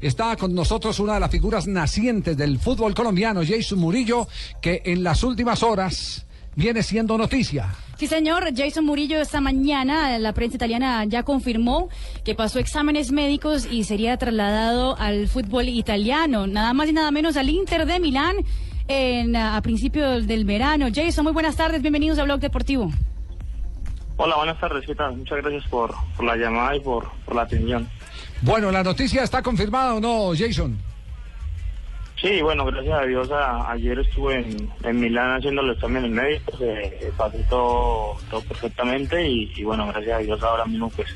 Está con nosotros una de las figuras nacientes del fútbol colombiano, Jason Murillo, que en las últimas horas viene siendo noticia. Sí, señor. Jason Murillo esta mañana, la prensa italiana ya confirmó que pasó exámenes médicos y sería trasladado al fútbol italiano, nada más y nada menos al Inter de Milán en, a principios del verano. Jason, muy buenas tardes, bienvenidos a Blog Deportivo. Hola, buenas tardes, ¿qué tal? Muchas gracias por, por la llamada y por, por la atención. Bueno, ¿la noticia está confirmada o no, Jason? Sí, bueno, gracias a Dios a- ayer estuve en, en Milán haciendo los exámenes médicos, eh, pasé todo, todo perfectamente y, y bueno, gracias a Dios ahora mismo pues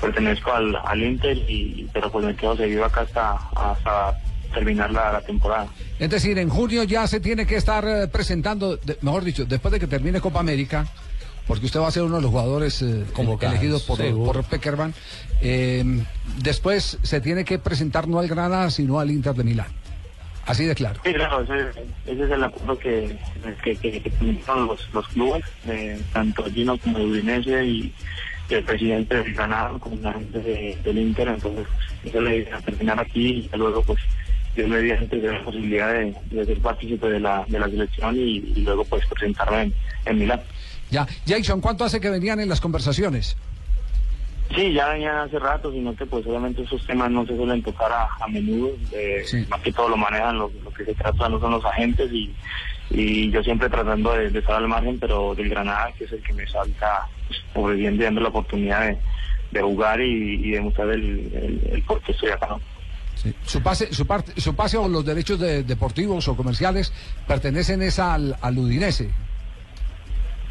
pertenezco al, al Inter, y, pero pues me quedo seguido acá hasta, hasta terminar la, la temporada. Es decir, en junio ya se tiene que estar eh, presentando, de- mejor dicho, después de que termine Copa América, porque usted va a ser uno de los jugadores eh, Convocados, elegidos por, Peckerman, eh, después se tiene que presentar no al Granada, sino al Inter de Milán. Así de claro. Sí, claro, ese, ese es el acuerdo que, que, que, que tuvieron los, los clubes, eh, tanto Gino como Udinese y el presidente del Granada como la gente de- del Inter, entonces esa es la idea, terminar aquí y luego pues Dios mediante tener la posibilidad de, de ser partícipe de la, de la selección y, y luego pues presentarme en, en Milán. Ya, Jason, ¿cuánto hace que venían en las conversaciones? Sí, ya venían hace rato, sino que pues obviamente esos temas no se suelen tocar a, a menudo, eh, Sí. más que todo lo manejan, lo, lo que se trata no son los agentes y, y yo siempre tratando de, de estar al margen, pero del Granada, que es el que me salta pues, y dando la oportunidad de, de jugar y, y demostrar el, el, el por qué estoy acá. ¿no? Su pase, su parte, su pase o los derechos de- deportivos o comerciales pertenecen es al, al Udinese.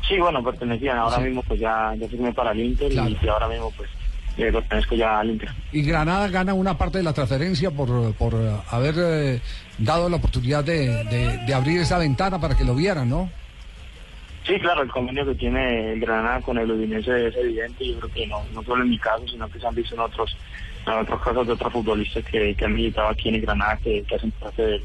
Sí, bueno, pertenecían, ahora Sí. mismo pues ya, ya firmé para el Inter Claro. y, ahora mismo pues eh, pertenezco ya al Inter. Y Granada gana una parte de la transferencia por, por eh, haber eh, dado la oportunidad de, de- de abrir esa ventana para que lo vieran, ¿no? Sí, claro, el convenio que tiene el Granada con el Udinese es evidente yo creo que no, no solo en mi caso, sino que se han visto en otros, en otros casos de otros futbolistas que, que han militado aquí en el Granada, que, que hacen parte del,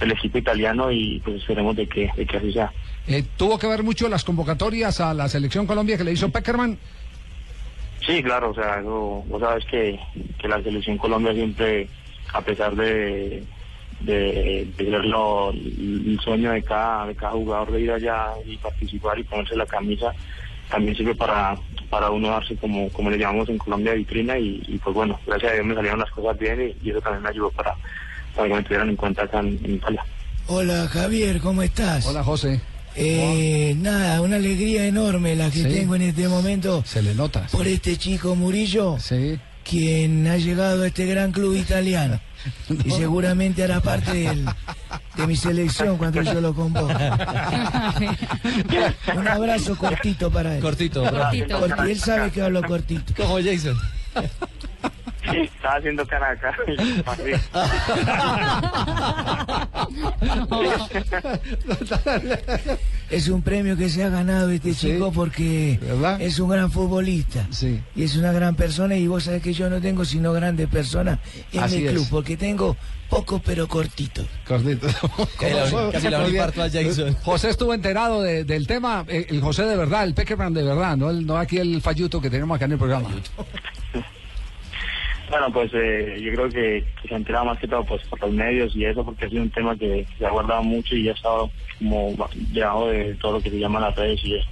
del equipo italiano y pues esperemos de que, de que así sea. Eh, tuvo que ver mucho las convocatorias a la selección Colombia que le hizo Peckerman. Sí, claro, o sea, eso, vos sabes que, que la selección Colombia siempre, a pesar de, de, de ser lo- el sueño de cada, de cada jugador de ir allá y participar y ponerse la camisa, también sirve para, para uno darse como, como le llamamos en Colombia vitrina y, y pues bueno, gracias a Dios me salieron las cosas bien y, y eso también me ayudó para, para que me tuvieran en cuenta acá en, en Italia. Hola Javier, ¿cómo estás? Hola José, Eh, nada, una alegría enorme la que Sí. tengo en este momento se le nota. por este chico Murillo, Sí. quien ha llegado a este gran club italiano y seguramente hará parte del- de mi selección cuando yo lo convoque. Un abrazo cortito para él. Cortito, Cortito. Corti- él sabe que hablo cortito. Como Jason. Estaba haciendo cara acá. Es un premio que se ha ganado este Sí. chico porque ¿Verdad? es un gran futbolista. Sí. Y es una gran persona y vos sabés que yo no tengo sino grandes personas en Así mi es. club porque tengo pocos pero cortitos. Cortito. Casi la- casi la Muy bien. infarto a Jason. José estuvo enterado de- del tema, eh, el José de verdad, el Peckerman de verdad, no, el, no aquí el falluto que tenemos acá en el programa. Bueno, pues eh, yo creo que, que se ha enterado más que todo pues, por los medios y eso, porque ha sido un tema que se ha guardado mucho y ya ha estado como debajo de todo lo que se llama las redes y eso.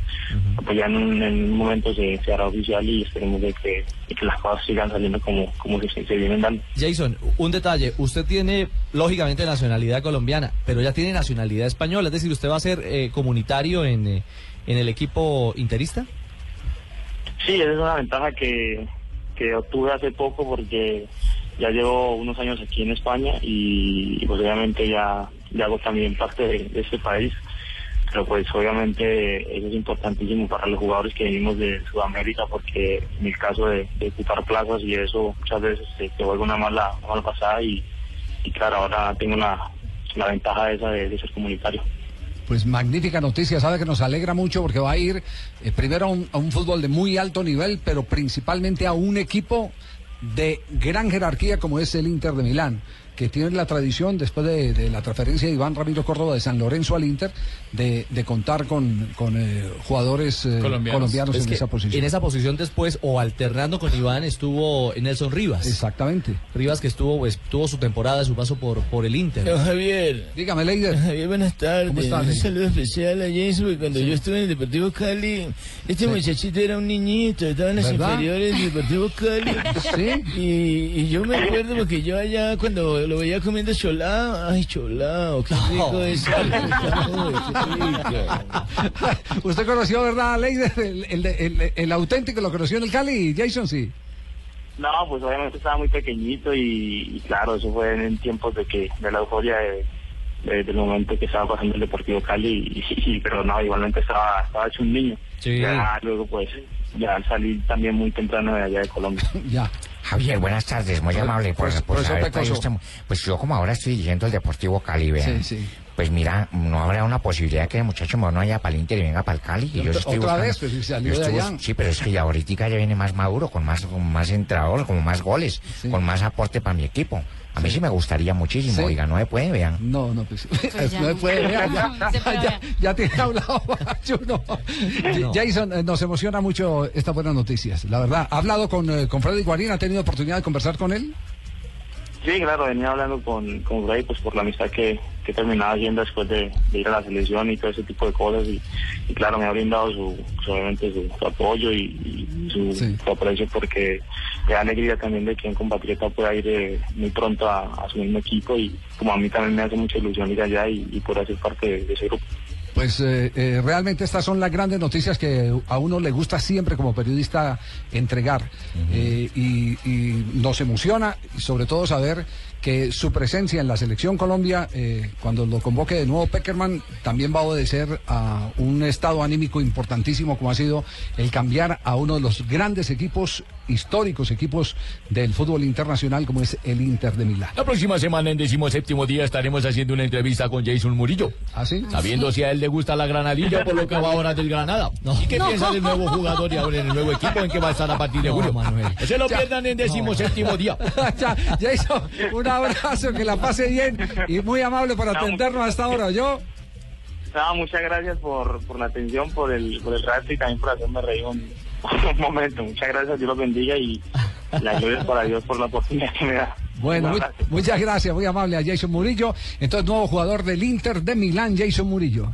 Pues ya en un, en un momento se, se hará oficial y esperemos de que, de que las cosas sigan saliendo como, como que se, se vienen dando. Jason, un detalle. Usted tiene, lógicamente, nacionalidad colombiana, pero ya tiene nacionalidad española. Es decir, ¿usted va a ser eh, comunitario en, eh, en el equipo interista? Sí, esa es una ventaja que, que obtuve hace poco porque ya llevo unos años aquí en España y, pues obviamente ya, ya hago también parte de, de este país. pero pues obviamente eso es importantísimo para los jugadores que venimos de Sudamérica porque en el caso de, ocupar plazas y eso muchas veces te, te vuelve una mala, mala pasada y, claro, ahora tengo la, la ventaja esa de ser comunitario. Pues magnífica noticia, sabe que nos alegra mucho porque va a ir eh, primero a un, a un fútbol de muy alto nivel, pero principalmente a un equipo de gran jerarquía como es el Inter de Milán, que tiene la tradición, después de, de la transferencia de Iván Ramiro Córdoba de San Lorenzo al Inter, de, de contar con, con eh, jugadores eh, colombianos, Es en que esa posición. En esa posición después, o alternando con Iván, estuvo Nelson Rivas. Exactamente. Rivas que estuvo, pues, tuvo su temporada, su paso por, por el Inter. Don Javier. Dígame, Leider. Javier, buenas tardes. ¿Cómo está, Un saludo especial a Jason, porque cuando yo estuve en el Deportivo Cali, este muchachito era un niñito, estaba en las ¿Verdad? inferiores del Deportivo Cali. Sí. Y, y yo me acuerdo porque yo allá cuando lo veía comiendo cholao, ay cholao, qué rico No. es. Usted conoció, ¿verdad, Leider? El, el, el- el auténtico lo conoció en el Cali, Jason, sí. No, pues obviamente estaba muy pequeñito y, y claro, eso fue en tiempos de que de la euforia de, de- del momento que estaba pasando el Deportivo Cali, y, y- pero no, igualmente estaba, estaba hecho un niño. Sí. Ya luego pues, ya al salir también muy temprano de allá de Colombia. Ya. Javier, buenas tardes, muy amable por, profesor- por haber traído usted- Pues yo como ahora estoy dirigiendo el Deportivo Cali, vean. Sí, sí. Pues mira, no habrá una posibilidad que el muchacho no vaya para el Inter y venga para el Cali. Y yo estoy otra buscando- vez, pues, si salió yo de estoy allá. bus- Sí, pero es que ya ahorita ya viene más maduro, con más, con más entrador, con más goles, Sí. con más aporte para mi equipo. A mí sí me gustaría muchísimo, Sí. oiga, no se puede, vean. No, no, pues, ya no se puede, vea, ya, No ya, vea. ya tiene hablado Juno. No. Jason, eh, nos emociona mucho estas buenas noticias, la verdad. ¿Ha hablado con, eh, con Freddy Guarín? ¿Ha tenido oportunidad de conversar con él? Sí, claro, venía hablando con, con Freddy pues por la amistad que, que terminaba haciendo después de, de ir a la selección y todo ese tipo de cosas y, y claro, me ha brindado su, su- obviamente su, su apoyo y, y su, Sí. su aprecio porque me da alegría también de que un compatriota pueda ir eh, muy pronto a, a su mismo equipo y como a mí también me hace mucha ilusión ir allá y, y poder ser parte de, de ese grupo. Pues eh, eh, realmente estas son las grandes noticias que a uno le gusta siempre como periodista entregar. Eh, y, y nos emociona, y sobre todo saber que su presencia en la selección Colombia, eh, cuando lo convoque de nuevo Peckerman, también va a obedecer a un estado anímico importantísimo como ha sido el cambiar a uno de los grandes equipos, históricos equipos del fútbol internacional como es el Inter de Milán. La próxima semana, en decimoséptimo día, estaremos haciendo una entrevista con Jason Murillo. ¿Ah, sí? Sabiendo si a él le gusta la granadilla por lo que va ahora del Granada. ¿Y qué piensa del nuevo jugador y ahora en el nuevo equipo en que va a estar a partir de No, julio? Manuel. No se lo pierdan en decimoséptimo día. ya, ya hizo un abrazo, que la pase bien y muy amable por atendernos hasta ahora, ¿yo? No, muchas gracias por, por la atención, por el, por el rato y también por hacerme reír un, un momento. Muchas gracias, Dios los bendiga y la gloria es para Dios por la oportunidad que me da. Bueno, muy- muchas gracias, muy amable a Jason Murillo. Entonces, nuevo jugador del Inter de Milán, Jason Murillo.